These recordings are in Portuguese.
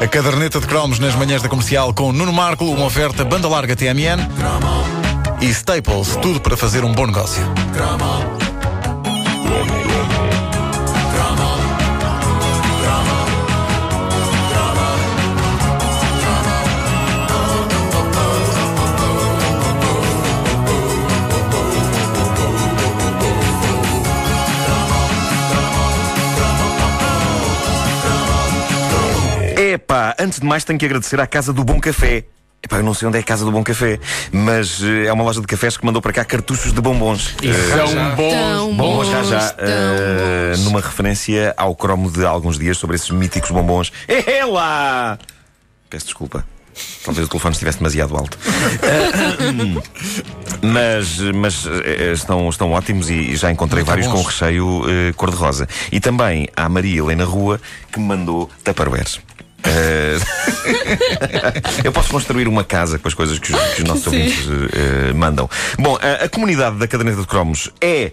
A caderneta de cromos nas manhãs da comercial com Nuno Marco, uma oferta banda larga TMN e Staples, tudo para fazer um bom negócio. Antes de mais tenho que agradecer à Casa do Bom Café. Epá, eu não sei onde é a Casa do Bom Café, mas eh, é uma loja de cafés que mandou para cá cartuchos de bombons. Eh, São bons. Tão Bombons já já, tão eh, bons. numa referência ao cromo de alguns dias sobre esses míticos bombons. É lá! Peço desculpa. Talvez o telefone estivesse demasiado alto. Mas mas eh, estão, estão ótimos e já encontrei Muito vários bons. com recheio eh, cor-de-rosa. E também há a Maria Helena Rua que me mandou taparoeiros. Eh, Eu posso construir uma casa com as coisas que os, que os nossos Sim. ouvintes eh, mandam. Bom, a, a comunidade da caderneta de cromos é.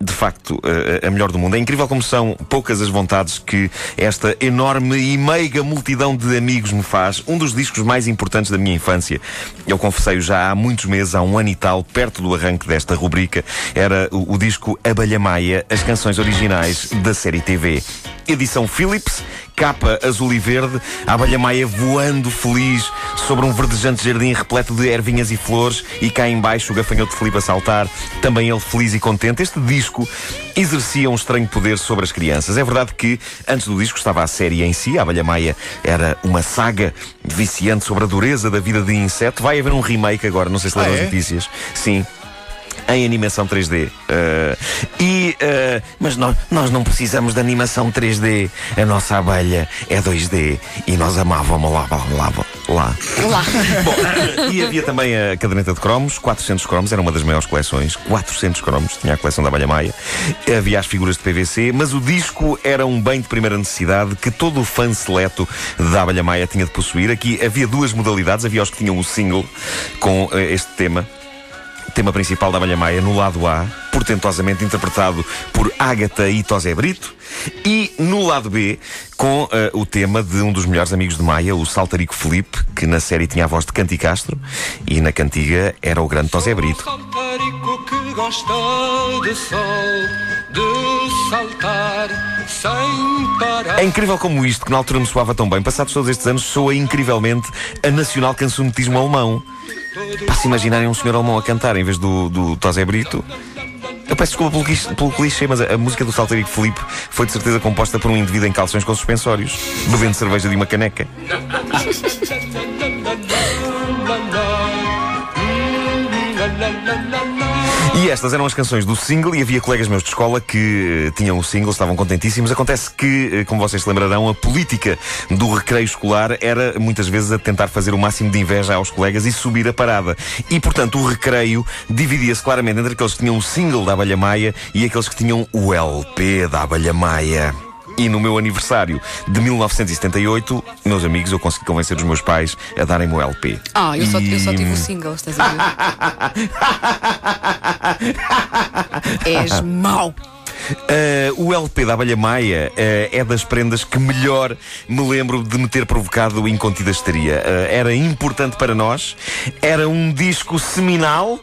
De facto, eh, a melhor do mundo. É incrível como são poucas as vontades que esta enorme e meiga multidão de amigos me faz. Um dos discos mais importantes da minha infância. Eu confessei já há muitos meses, há um ano e tal, perto do arranque desta rubrica, era o, o disco Abelha Maia, as canções originais da série TV. Edição Philips, capa azul e verde, a abelha maia voando feliz sobre um verdejante jardim repleto de ervinhas e flores e cá embaixo o gafanhoto de Filipe a saltar, também ele feliz e contente. Este disco exercia um estranho poder sobre as crianças. É verdade que antes do disco estava a série em si, a abelha maia era uma saga viciante sobre a dureza da vida de inseto. Vai haver um remake agora, não sei se Ah, leram é? as notícias. Sim em animação 3D. Uh, e, uh, mas nós, nós não precisamos de animação 3D. A nossa abelha é 2D e nós amávamos lá, lá, lá. lá. Lá. Bom, e havia também a caderneta de cromos, 400 cromos, era uma das maiores coleções, 400 cromos, tinha a coleção da Abelha Maia. Havia as figuras de PVC, mas o disco era um bem de primeira necessidade que todo o fã seleto da Abelha Maia tinha de possuir. Aqui havia duas modalidades, havia os que tinham o single com eh, este tema. Tema principal da Abelha Maia no lado A, portentosamente interpretado por Ágata e Tosé Brito, e no lado B, com eh, o tema de um dos melhores amigos de Maia, o Saltarico Felipe, que na série tinha a voz de Canti Castro, e na cantiga era o grande Tosé Brito. Gosta de sol, de saltar sem parar. É incrível como isto, que na altura me soava tão bem, passados todos estes anos, soa incrivelmente a nacional cancionetismo alemão. Para se imaginarem um senhor alemão a cantar em vez do, do Tosé Brito. Eu peço desculpa pelo, clichê- pelo clichê, mas a, a música do Salterico Felipe foi de certeza composta por um indivíduo em calções com suspensórios, bebendo cerveja de uma caneca. E estas eram as canções do single e havia colegas meus de escola que eh, tinham o single, estavam contentíssimos. Acontece que, eh, como vocês se lembrarão, a política do recreio escolar era muitas vezes a tentar fazer o máximo de inveja aos colegas e subir a parada. E, portanto, o recreio dividia-se claramente entre aqueles que tinham o single da Abelha Maia e aqueles que tinham o LP da Abelha Maia. E no meu aniversário de 1978, meus amigos, eu consegui convencer os meus pais a darem-me o LP. Ah, eu só, eu só E- tive o single, estás a ver? És mau. Uh, o LP da Abelha Maia uh, é das prendas que melhor me lembro de me ter provocado incontida histeria. Uh, era importante para nós, era um disco seminal.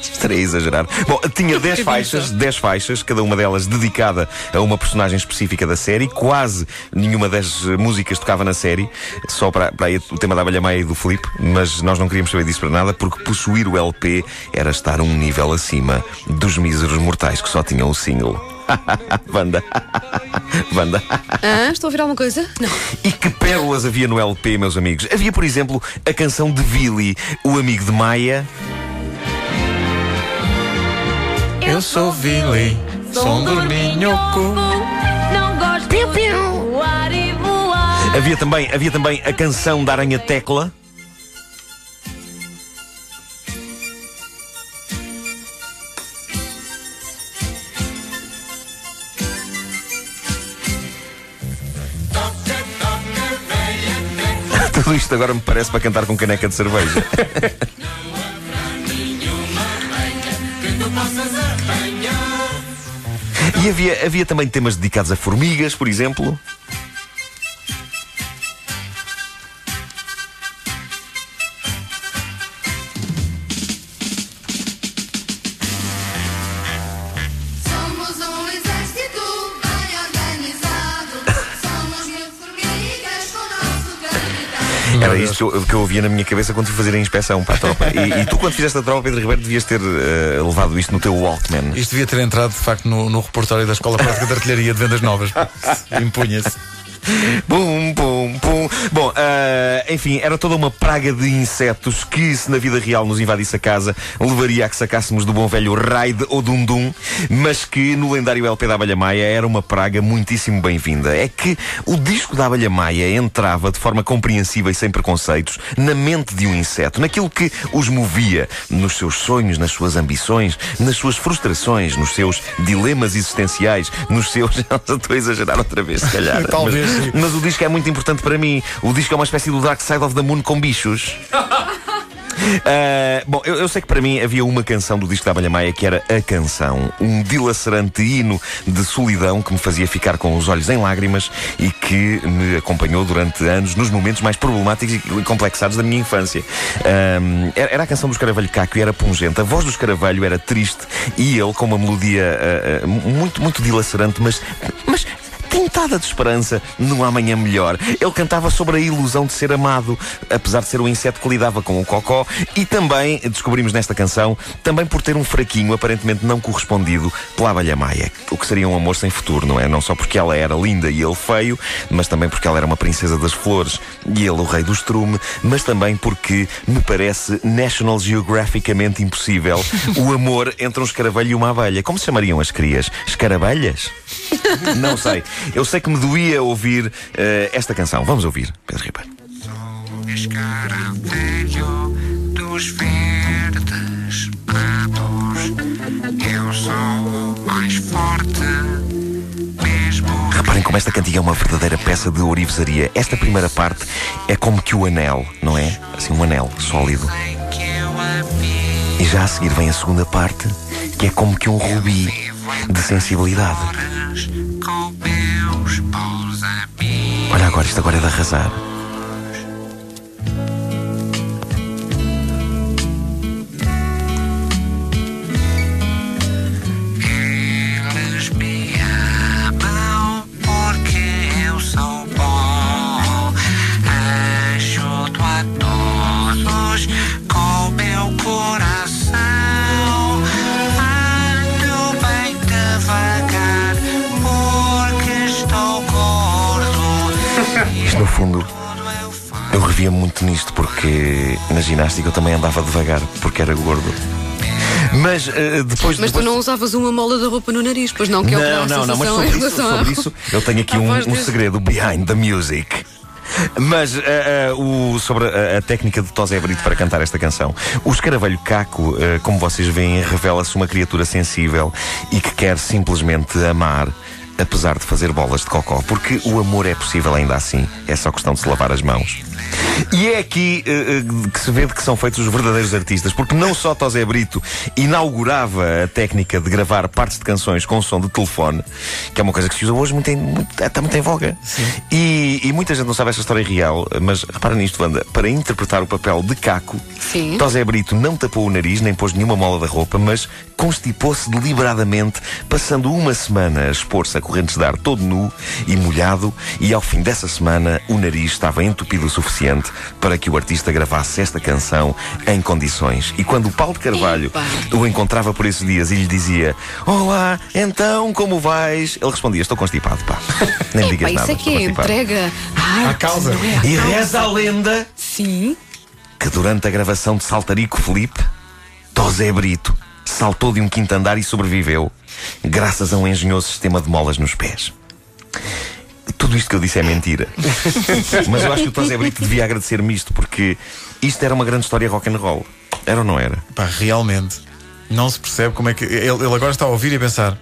Estarei a exagerar. Bom, tinha 10 faixas, 10 faixas, cada uma delas dedicada a uma personagem específica da série. Quase nenhuma das eh, músicas tocava na série, só para, para o tema da Abelha Maia e do Filipe, mas nós não queríamos saber disso para nada, porque possuir o LP era estar um nível acima dos míseros mortais que só tinham o single. Wanda. Wanda. Ah, estou a ouvir alguma coisa? Não. E que pérolas havia no LP, meus amigos? Havia, por exemplo, a canção de Billy, o amigo de Maia. Eu sou Billy, som do minhoco. Não gosto de voar e voar. Havia também, havia também a canção da Aranha Tecla. Tudo isto agora me parece para cantar com caneca de cerveja. Havia, havia também temas dedicados a formigas, por exemplo. Era Deus. isto que eu, que eu ouvia na minha cabeça quando fui fazer a inspeção para a tropa. E, e tu, quando fizeste a tropa, Pedro Ribeiro, devias ter eh, levado isto no teu Walkman. Isto devia ter entrado, de facto, no, no repertório da Escola Prática de Artilharia de Vendas Novas. Impunha-se. Bum, bum, bum. Bom, ah, enfim, era toda uma praga de insetos que, se na vida real nos invadisse a casa, levaria a que sacássemos do bom velho Raid ou Dundum, mas que no lendário LP da Abelha Maia era uma praga muitíssimo bem-vinda. É que o disco da Abelha Maia entrava de forma compreensível e sem preconceitos na mente de um inseto, naquilo que os movia, nos seus sonhos, nas suas ambições, nas suas frustrações, nos seus dilemas existenciais, nos seus. Estou a exagerar outra vez, se calhar. Talvez, Mas-. mas o disco é muito importante para mim. O disco é uma espécie do Dark Side of the Moon com bichos. Ah, bom, eu, eu sei que para mim havia uma canção do disco da Abelha Maia que era a canção, um dilacerante hino de solidão que me fazia ficar com os olhos em lágrimas e que me acompanhou durante anos nos momentos mais problemáticos e complexados da minha infância. Ah, era, a canção do Escaravelho Caco e era pungente. A voz do Escaravelho era triste e ele com uma melodia ah, muito, muito dilacerante, mas. mas Tintada de esperança num amanhã melhor. Ele cantava sobre a ilusão de ser amado, apesar de ser um inseto que lidava com o cocó, e também, descobrimos nesta canção, também por ter um fraquinho aparentemente não correspondido pela abelha maia. O que seria um amor sem futuro, não é? Não só porque ela era linda e ele feio, mas também porque ela era uma princesa das flores e ele o rei do estrume, mas também porque me parece National Geographicamente impossível o amor entre um escaravelho e uma abelha. Como se chamariam as crias? Escaravelhas? Não sei. Eu sei que me doía ouvir eh, esta canção. Vamos ouvir, Pedro Ribeiro. escaravelho dos verdes prados. Eu sou o mais forte, Reparem como esta cantiga é uma verdadeira peça de ourivesaria. Esta primeira parte é como que o anel, não é? Assim, um anel sólido. E já a seguir vem a segunda parte, que é como que um rubi de sensibilidade. Olha agora, isto agora é de arrasar. Fundo, eu revia muito nisto porque na ginástica eu também andava devagar porque era gordo. Mas eh, depois Mas tu depois... não usavas uma mola da roupa no nariz, pois não, que é o que Não, não, não, mas sobre isso, sobre isso eu tenho aqui um, um segredo behind the music. Mas eh, eh, o, sobre a, a técnica de Tosé Brito para cantar esta canção. O escaravelho Caco, eh, como vocês veem, revela-se uma criatura sensível e que quer simplesmente amar, apesar de fazer bolas de cocó. Porque o amor é possível ainda assim. É só questão de se lavar as mãos. E é aqui eh, que se vê de que são feitos os verdadeiros artistas, porque não só Tosé Brito inaugurava a técnica de gravar partes de canções com som de telefone, que é uma coisa que se usa hoje muito em, muito, está muito em voga. E, e muita gente não sabe esta história real, mas repara nisto, Wanda, para interpretar o papel de Caco, Sim. Tosé Brito não tapou o nariz nem pôs nenhuma mola da roupa, mas constipou-se deliberadamente, passando uma semana a expor-se a correntes de ar todo nu e molhado, e ao fim dessa semana o nariz estava entupido o suficiente para que o artista gravasse esta canção em condições. E quando o Paulo de Carvalho Epa. o encontrava por esses dias e lhe dizia: Olá, então como vais? Ele respondia: Estou constipado, pá. Nem Epá, digas isso nada. é que estou é constipado." entrega à causa. é E reza a lenda Sim. que durante a gravação de Saltarico Felipe, Tosé Brito saltou de um quinto andar e sobreviveu, graças a um engenhoso sistema de molas nos pés. Tudo isto que eu disse é mentira. Mas eu acho que o Tosé Brito devia agradecer-me isto, porque isto era uma grande história rock and roll. Era ou não era? Pá, realmente. Não se percebe como é que. Ele, ele agora está a ouvir e a pensar.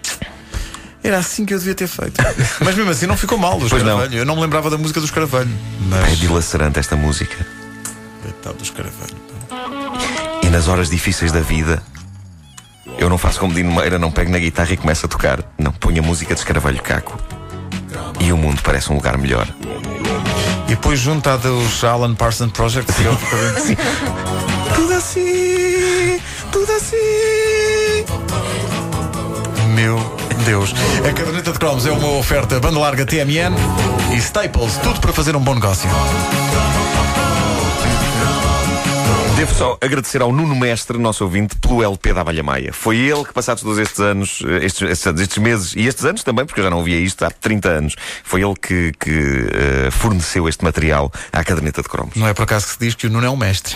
Era assim que eu devia ter feito. Mas mesmo assim não ficou mal do Pois não. escaravelho. Eu não me lembrava da música do escaravelho. É Mas. dilacerante esta música. Coitado do escaravelho. pá. E nas horas difíceis da vida, eu não faço como Dino Meira, não pego na guitarra e começo a tocar. Não, ponho a música de escaravelho caco. E o mundo parece um lugar melhor. E depois junta a dos Alan Parsons Project. que ele fica bem- Tudo assim, tudo assim. Meu Deus. A caderneta de cromos é uma oferta banda larga TMN e Staples, tudo para fazer um bom negócio. Devo só agradecer ao Nuno Mestre, nosso ouvinte, pelo LP da Abelha Maia. Foi ele que, passados todos estes anos, estes, estes, estes meses e estes anos também, porque eu já não ouvia isto há 30 anos, foi ele que, que eh, forneceu este material à caderneta de cromos. Não é por acaso que se diz que o Nuno é um mestre.